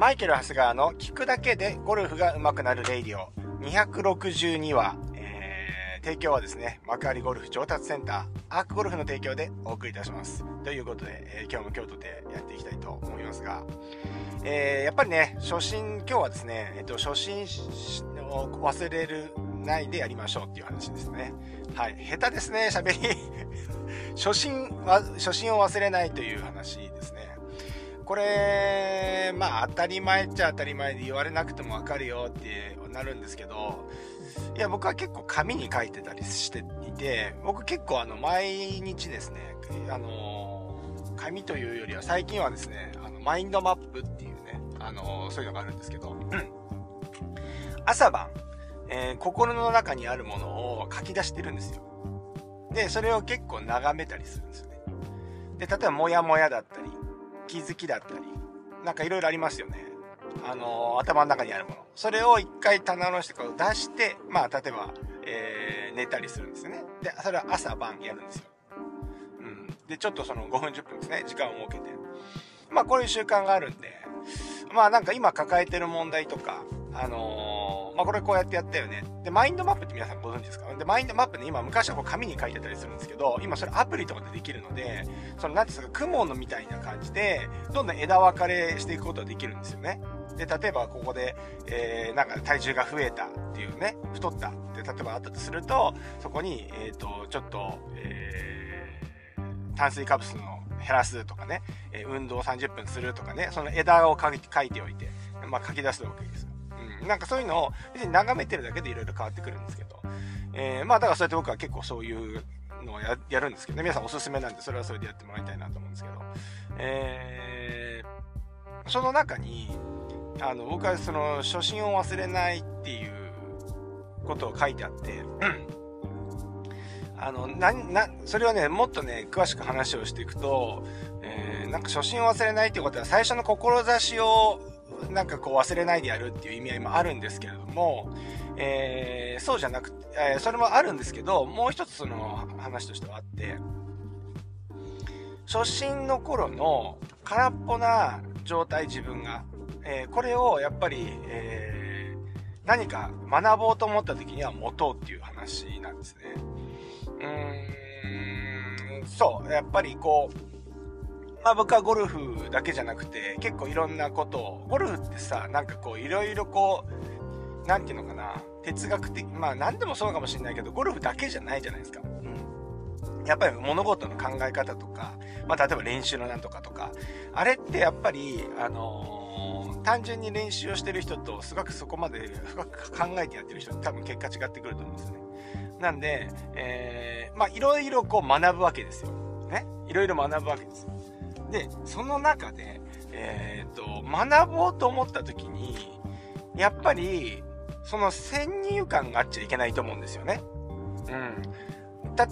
マイケル・ハスガーの聞くだけでゴルフが上手くなるレイディオ262話、えー、提供はですね、幕張ゴルフ上達センター、アークゴルフの提供でお送りいたします。ということで、えー、今日も京都でやっていきたいと思いますが、えー、やっぱりね、初心、今日はですね、えっと、初心を忘れるないでやりましょうっていう話ですね。はい。下手ですね、喋り。初心は、初心を忘れないという話ですね。これ、まあ当たり前っちゃ当たり前で言われなくてもわかるよってなるんですけど、いや、僕は結構紙に書いてたりしていて、僕結構あの、毎日ですね、あの紙というよりは最近はですね、あの、マインドマップっていうね、あのそういうのがあるんですけど、朝晩、えー、心の中にあるものを書き出してるんですよ。で、それを結構眺めたりするんですよね。で、例えば、モヤモヤだったり、気づきだったり、なんかいろいろありますよね。あの、頭の中にあるもの。それを一回棚の下こう出して、まあ、例えば、えー、寝たりするんですよね。で、それは朝晩やるんですよ。うん。で、ちょっとその5分10分ですね、時間を設けて。まあ、こういう習慣があるんで、まあ、なんか今抱えてる問題とか、あの、あ、これこうやってやったよね。で、マインドマップって皆さんご存知ですか？で、マインドマップね、今昔はこう紙に書いてたりするんですけど、今それアプリとかでできるので、その、なんていうんですか、雲のみたいな感じで、どんどん枝分かれしていくことができるんですよね。で、例えばここで、えー、なんか体重が増えたっていうね、太ったって例えばあったとすると、そこに、えっ、ー、と、ちょっと、えー、炭水化物の減らすとかね、え運動30分するとかね、その枝を書いておいて、まあ、書き出すわけです。なんかそういうのを、別に眺めてるだけでいろいろ変わってくるんですけど、えー、まあだからそうやって僕は結構そういうのをややるんですけどね、皆さんおすすめなんで、それはそれでやってもらいたいなと思うんですけど、えー、その中に、あの、僕はその、初心を忘れないっていうことを書いてあって、あの、な、な、それはね、もっとね、詳しく話をしていくと、えー、なんか初心を忘れないっていうことは最初の志をなんかこう忘れないでやるっていう意味合いもあるんですけれども、えー、そうじゃなくて、えー、それもあるんですけど、もう一つその話としてはあって、初心の頃の空っぽな状態自分が、えー、これをやっぱり、えー、何か学ぼうと思った時には持とうっていう話なんですね。うーん、そう、やっぱりこう、まあ僕はゴルフだけじゃなくて、結構いろんなことを、ゴルフってさ、なんかこういろいろこう、なんていうのかな、哲学的、まあ何でもそうかもしれないけど、ゴルフだけじゃないじゃないですか。うん。やっぱり物事の考え方とか、まあ例えば練習のなんとかとか、あれってやっぱり、あのー、単純に練習をしてる人と、すごくそこまで深く考えてやってる人多分結果違ってくると思うんですよね。なんで、えー、まあいろいろこう学ぶわけですよ。ね。いろいろ学ぶわけですよ。で、その中で、えっ、ー、と、学ぼうと思った時に、やっぱり、その先入観があっちゃいけないと思うんですよね。うん。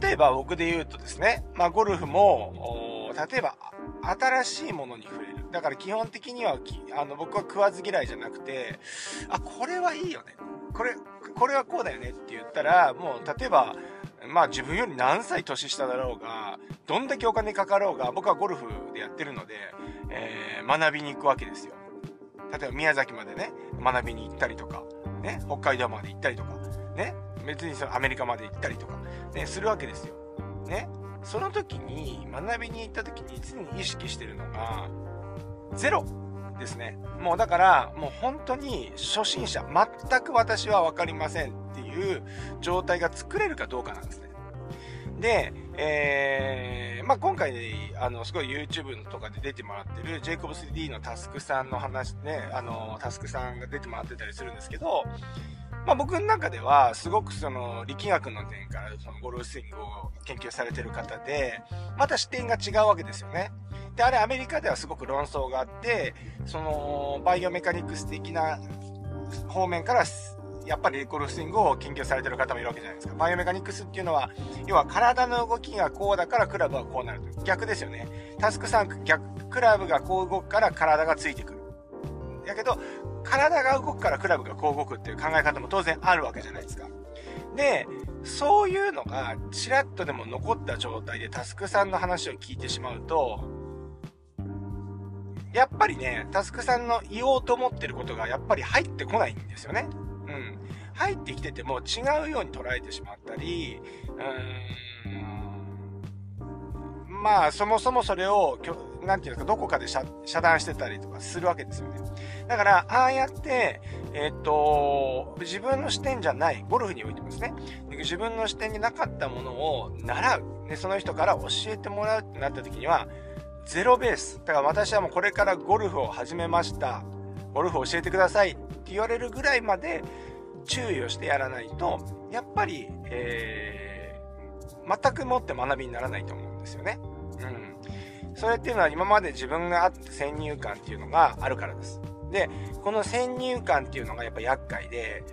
例えば僕で言うとですね、まあゴルフも、例えば新しいものに触れる。だから基本的には、あの僕は食わず嫌いじゃなくて、あ、これはいいよね。これ、これはこうだよねって言ったら、もう例えば、まあ自分より何歳年下だろうが、どんだけお金かかろうが、僕はゴルフでやってるので、えー、学びに行くわけですよ。例えば宮崎までね、学びに行ったりとか、ね、北海道まで行ったりとか、ね、別にそのアメリカまで行ったりとか、ね、するわけですよ。ね。その時に、学びに行った時に常に意識してるのが、ゼロですね。もうだから、もう本当に初心者、全く私は分かりませんっていう状態が作れるかどうかなんですね。で、えー、まあ、今回、あの、すごい YouTube とかで出てもらってる、ジェイコブス D のタスクさんの話ね、あの、タスクさんが出てもらってたりするんですけど、まあ、僕の中では、すごくその、力学の点から、そのゴルフスイングを研究されてる方で、また視点が違うわけですよね。で、あれアメリカではすごく論争があって、その、バイオメカニクス的な方面から、やっぱりゴルスイングを研究されてる方もいるわけじゃないですか。バイオメカニクスっていうのは、要は体の動きがこうだからクラブはこうなると。逆ですよね。タスクさん、逆、クラブがこう動くから体がついてくる。やけど、体が動くからクラブがこう動くっていう考え方も当然あるわけじゃないですか。で、そういうのがちらっとでも残った状態でタスクさんの話を聞いてしまうと、やっぱりね、タスクさんの言おうと思ってることがやっぱり入ってこないんですよね。入ってきてても違うように捉えてしまったり、うーん、まあ、そもそもそれを、なんていうか、どこかで遮断してたりとかするわけですよね。だから、ああやって、えっ、ー、と、自分の視点じゃない、ゴルフにおいてもですね、自分の視点になかったものを習う、で、その人から教えてもらうってなった時には、ゼロベース。だから私はもうこれからゴルフを始めました。ゴルフを教えてくださいって言われるぐらいまで注意をしてやらないと、やっぱり、えー、全くもって学びにならないと思うんですよね。うん。それっていうのは今まで自分があって先入観っていうのがあるからです。で、この先入観っていうのがやっぱ厄介で、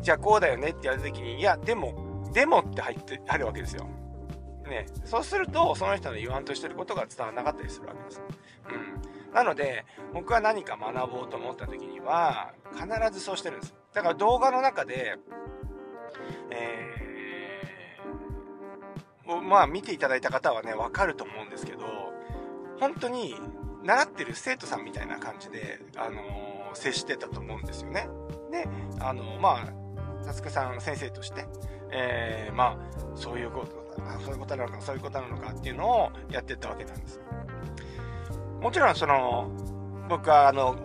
じゃあこうだよねって言われた時に、いや、でも、でもって入って、あるわけですよ。ね、そうすると、その人の言わんとしてることが伝わらなかったりするわけです。うん。なので、僕は何か学ぼうと思った時には、必ずそうしてるんです。だから動画の中で、えー、まあ見ていただいた方はね、わかると思うんですけど、本当に習ってる生徒さんみたいな感じで、あのー、接してたと思うんですよね。で、あのー、まあ、さつくさん先生として、えー、まあ、そういうことあそういうことなのかそういうことなのかっていうのをやってったわけなんですもちろんその僕はあの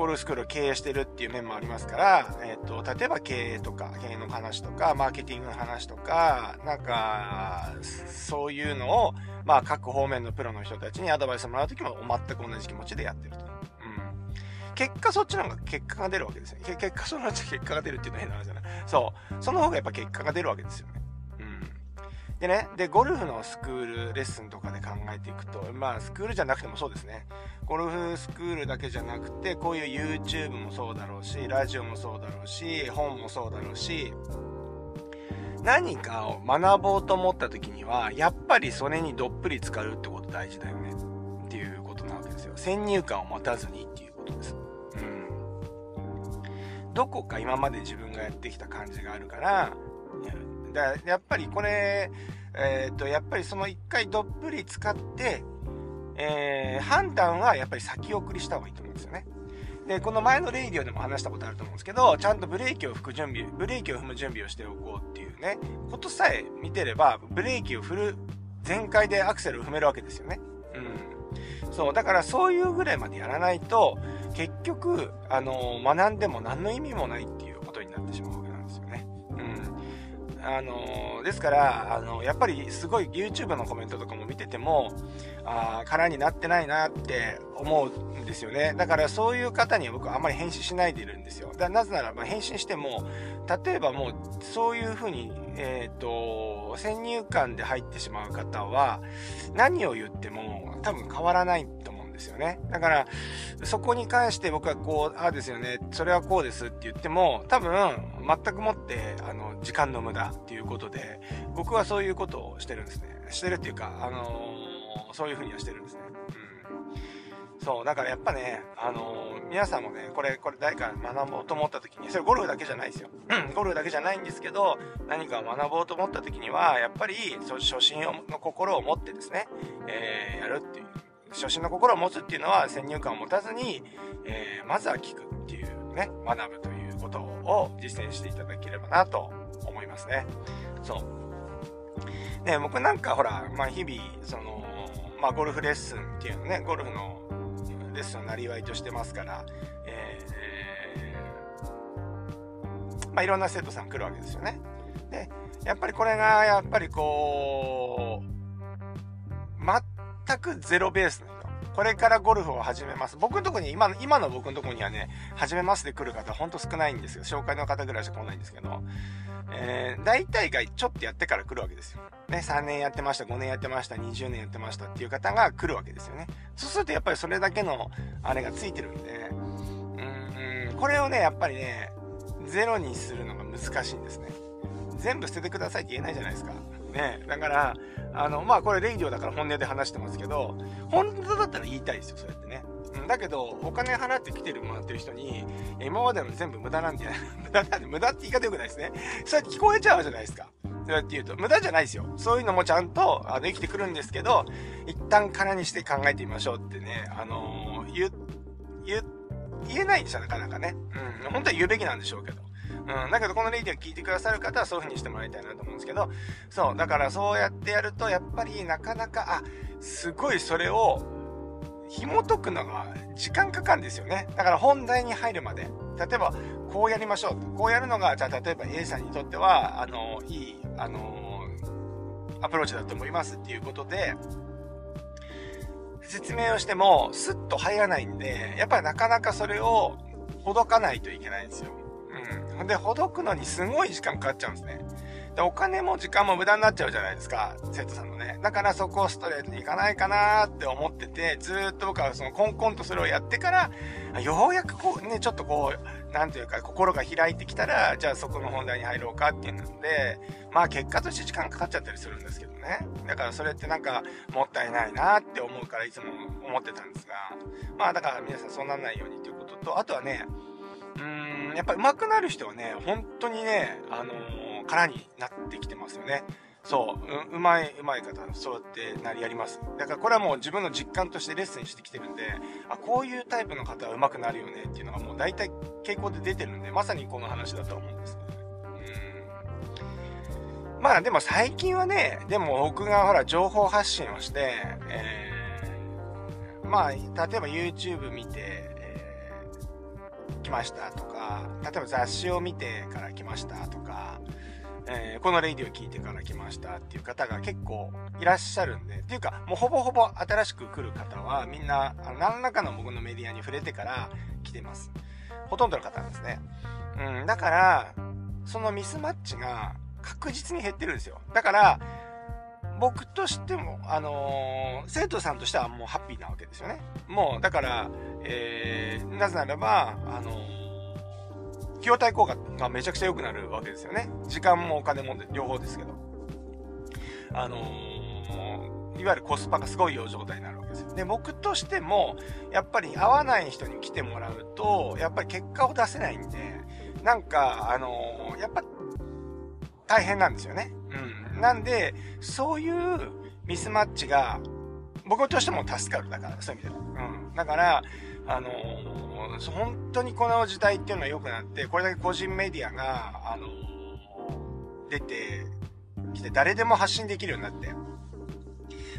ゴルスクール経営してるっていう面もありますから、えっ、ー、と、例えば経営とか、経営の話とか、マーケティングの話とか、なんか、そういうのを、まあ、各方面のプロの人たちにアドバイスもらうときも全く同じ気持ちでやってると。うん。結果そっちの方が結果が出るわけですよね。結果そのうち結果が出るっていうのは変な話じゃない。そう。その方がやっぱ結果が出るわけですよね。でね、で、ゴルフのスクールレッスンとかで考えていくと、まあ、スクールじゃなくてもそうですね。ゴルフスクールだけじゃなくて、こういう YouTube もそうだろうし、ラジオもそうだろうし、本もそうだろうし、何かを学ぼうと思った時には、やっぱりそれにどっぷり浸かるってこと大事だよね。っていうことなわけですよ。先入観を持たずにっていうことです。うん。どこか今まで自分がやってきた感じがあるから、だやっぱりこれ、えっ、と、やっぱりその一回どっぷり使って、えー、判断はやっぱり先送りした方がいいと思うんですよね。で、この前のレイディオでも話したことあると思うんですけど、ちゃんとブレーキを吹く準備、ブレーキを踏む準備をしておこうっていうね、ことさえ見てれば、ブレーキを振る全開でアクセルを踏めるわけですよね。うん。そう、だからそういうぐらいまでやらないと、結局、あの、学んでも何の意味もないっていうことになってしまう。あのですから、あのやっぱりすごい YouTube のコメントとかも見てても、あ空になってないなって思うんですよね。だからそういう方には僕はあんまり返信しないでいるんですよ。だなぜならば返信しても、例えばもうそういうふうに、えっ、ー、と、先入観で入ってしまう方は、何を言っても多分変わらないとですよね。だから、そこに関して僕はこう、ああですよね、それはこうですって言っても、多分、全くもって、あの、時間の無駄っていうことで、僕はそういうことをしてるんですね。してるっていうか、あのー、そういうふうにはしてるんですね。うん。そう、だからやっぱね、あのー、皆さんもね、これ、これ誰か学ぼうと思った時に、それゴルフだけじゃないですよ。ゴルフだけじゃないんですけど、何か学ぼうと思った時には、やっぱり、初心の心を持ってですね、えー、やるっていう初心の心を持つっていうのは先入観を持たずに、えー、まずは聞くっていうね、学ぶということを実践していただければなと思いますね。そう。ね、僕なんかほら、まあ日々、その、まあゴルフレッスンっていうのね、ゴルフのレッスンをなりわいとしてますから、えー、まあいろんな生徒さん来るわけですよね。で、やっぱりこれが、やっぱりこう、全くゼロベースの人。これからゴルフを始めます。僕のとこに、今の、今の僕のとこにはね、始めますで来る方、ほんと少ないんですよ。紹介の方ぐらいしか来ないんですけど、えー、大体がちょっとやってから来るわけですよ。ね、3年やってました、5年やってました、20年やってましたっていう方が来るわけですよね。そうするとやっぱりそれだけの、あれがついてるんで、うん、これをね、やっぱりね、ゼロにするのが難しいんですね。全部捨ててくださいって言えないじゃないですか。ね、だから、あの、まあこれレイディオだから本音で話してますけど、本当だったら言いたいですよ、そうやってね。だけど、お金払って来てるもらってる人に、今までの全部無駄なんじゃない？無駄、無駄って言い方良くないですね。そうやって聞こえちゃうじゃないですか。そうやって言うと、無駄じゃないですよ。そういうのもちゃんと、あの、生きてくるんですけど、一旦空にして考えてみましょうってね、あのー、言、言、言えないんですよ、なかなかね。うん、本当は言うべきなんでしょうけど。うん、だけどこのレイディを聞いてくださる方はそういう風にしてもらいたいなと思うんですけど、そう、だからそうやってやると、やっぱりなかなか、あ、すごいそれを、紐解くのが時間かかるんですよね。だから本題に入るまで。例えば、こうやりましょう。こうやるのが、じゃあ例えば A さんにとっては、あの、いい、あの、アプローチだと思いますっていうことで、説明をしても、スッと入らないんで、やっぱりなかなかそれをほどかないといけないんですよ。で、ほどくのにすごい時間かかっちゃうんですね。で、お金も時間も無駄になっちゃうじゃないですか、生徒さんのね。だからそこをストレートにいかないかなって思ってて、ずっと僕はそのコンコンとそれをやってから、ようやくこうね、ちょっとこう、なんていうか、心が開いてきたら、じゃあそこの本題に入ろうかっていうので、まあ結果として時間かかっちゃったりするんですけどね。だからそれってなんか、もったいないなって思うからいつも思ってたんですが、まあだから皆さんそうならないようにということと、あとはね、うーん、やっぱ上手くなる人はね、本当にね、あのー空になってきてますよね。そう、う、うまい、うまい方、そうやってなりやります。だからこれはもう自分の実感としてレッスンしてきてるんで、あ、こういうタイプの方は上手くなるよねっていうのがもう大体傾向で出てるんで、まさにこの話だと思うんですね。うん。まあでも最近はね、でも僕がほら情報発信をして、えー、まあ、例えば YouTube 見て、来ましたとか、例えば雑誌を見てから来ましたとか、えー、このレディを聞いてから来ましたっていう方が結構いらっしゃるんで、っていうか、もうほぼほぼ新しく来る方はみんな、何らかの僕のメディアに触れてから来てます。ほとんどの方なんですね。うん、だから、そのミスマッチが確実に減ってるんですよ。だから、僕としても、あのー、生徒さんとしてはもうハッピーなわけですよね。もう、だから、えー、なぜならば、あのー費用対効果がめちゃくちゃ良くなるわけですよね。時間もお金も両方ですけど。あのー、いわゆるコスパがすごい良状態になるわけですよ。で、僕としても、やっぱり合わない人に来てもらうと、やっぱり結果を出せないんで、なんか、あのー、やっぱ、大変なんですよね。なんで、そういうミスマッチが、僕としても助かる。だから、そういう意味では。うん。だから、あのー、本当にこの時代っていうのは良くなって、これだけ個人メディアが、あのー、出てきて、誰でも発信できるようになって、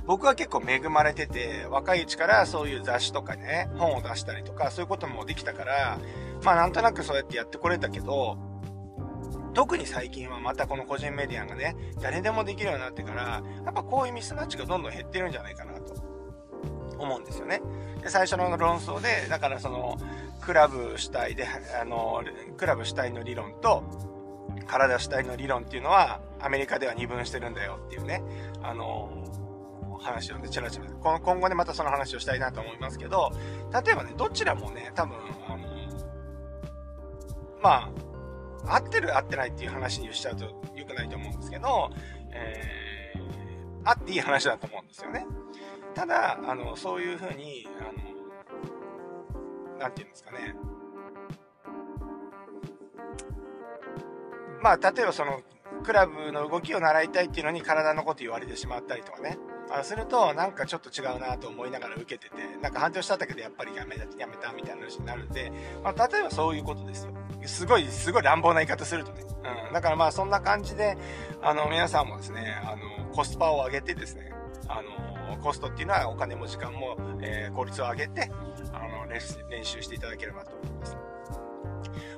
僕は結構恵まれてて、若いうちからそういう雑誌とかね、本を出したりとか、そういうこともできたから、まあなんとなくそうやってやってこれたけど、特に最近はまたこの個人メディアがね、誰でもできるようになってから、やっぱこういうミスマッチがどんどん減ってるんじゃないかなと思うんですよね。で、最初の論争で、だからその、クラブ主体で、あの、クラブ主体の理論と、体主体の理論っていうのは、アメリカでは二分してるんだよっていうね、あの、話をね、チラチラ、今後ね、またその話をしたいなと思いますけど、例えばね、どちらもね、多分、あの、まあ、合ってる合ってないっていう話にしちゃうと良くないと思うんですけど、えー、合っていい話だと思うんですよね。ただ、あの、そういうふうに、あの、なんていうんですかね。まあ、例えばその、クラブの動きを習いたいっていうのに体のこと言われてしまったりとかね。あすると、なんかちょっと違うなと思いながら受けてて、なんか反対したんだけどやっぱりやめた、やめたみたいな話になるんで、まあ、例えばそういうことですよ。すごい、すごい乱暴な言い方するとね。うん。だからまあそんな感じで、あの、皆さんもですね、あの、コスパを上げてですね、あの、コストっていうのはお金も時間も、えー、効率を上げて、あの、練習していただければと思います。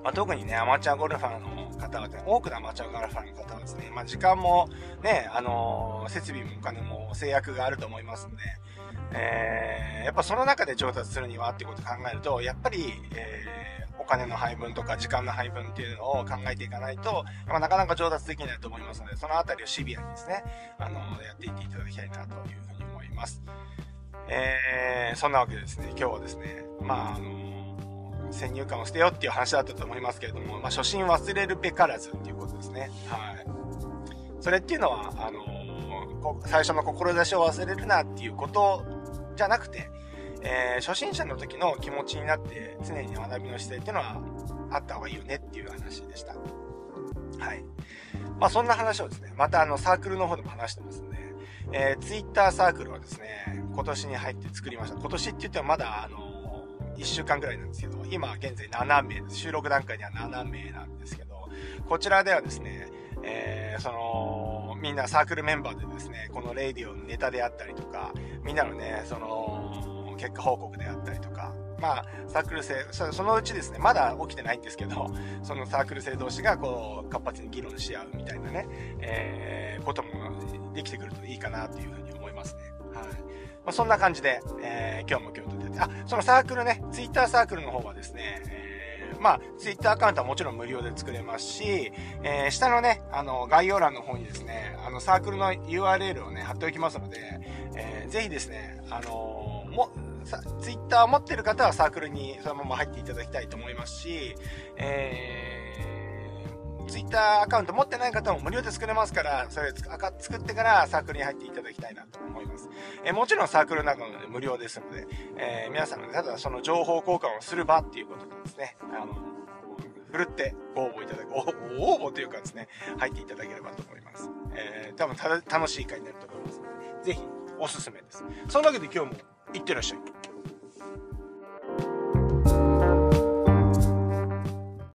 まあ、特にね、アマチュアゴルファーの方はね、多くのアマチュアゴルファーの方はですね、まあ、時間もね、あのー、設備もお金も制約があると思いますんで、えー、やっぱその中で上達するにはってことを考えると、やっぱり、えー、お金の配分とか時間の配分っていうのを考えていかないと、まあ、なかなか上達できないと思いますので、そのあたりをシビアにですね、あの、やっていっていただきたいなというふうに思います。えー、そんなわけでですね、今日はですね、まあ、あの先入観を捨てようっていう話だったと思いますけれども、まあ、初心忘れるべからずっていうことですね。はい。それっていうのは、あの、最初の志を忘れるなっていうことじゃなくて、えー、初心者の時の気持ちになって常に学びの姿勢っていうのはあった方がいいよねっていう話でした。はい。まあそんな話をですね、またあのサークルの方でも話してますんで、えー、ツイッターサークルはですね、今年に入って作りました。今年って言ってもまだあの1週間くらいなんですけど、今現在7名です。収録段階には7名なんですけど、こちらではですね、えー、その、みんなサークルメンバーでですね、このレイディオのネタであったりとか、みんなのね、その、結果報告であったりとか、まあ、サークル生、そのうちですね、まだ起きてないんですけど、そのサークル生同士がこう、活発に議論し合うみたいなね、えー、こともできてくるといいかなというふうに思いますね。はい。まあ、そんな感じで、えー、今日も今日と出て、あ、そのサークルね、ツイッターサークルの方はですね、まあ、ツイッターアカウントはもちろん無料で作れますし、えー、下のね、あの、概要欄の方にですね、あの、サークルの URL をね、貼っておきますので、えー、ぜひですね、あのも、ツイッターを持ってる方はサークルにそのまま入っていただきたいと思いますし、えターアカウント持ってない方も無料で作れますから、それ作ってからサークルに入っていただきたいなと思います。えー、もちろんサークルの中ので無料ですので、えー、皆さんのただその情報交換をする場っていうことでですね、あの、ふるってご応募いただく、応募というかですね、入っていただければと思います。えー、多分楽しい会になると思いますので、ぜひおすすめです。そんなわけで今日もいってらっしゃい。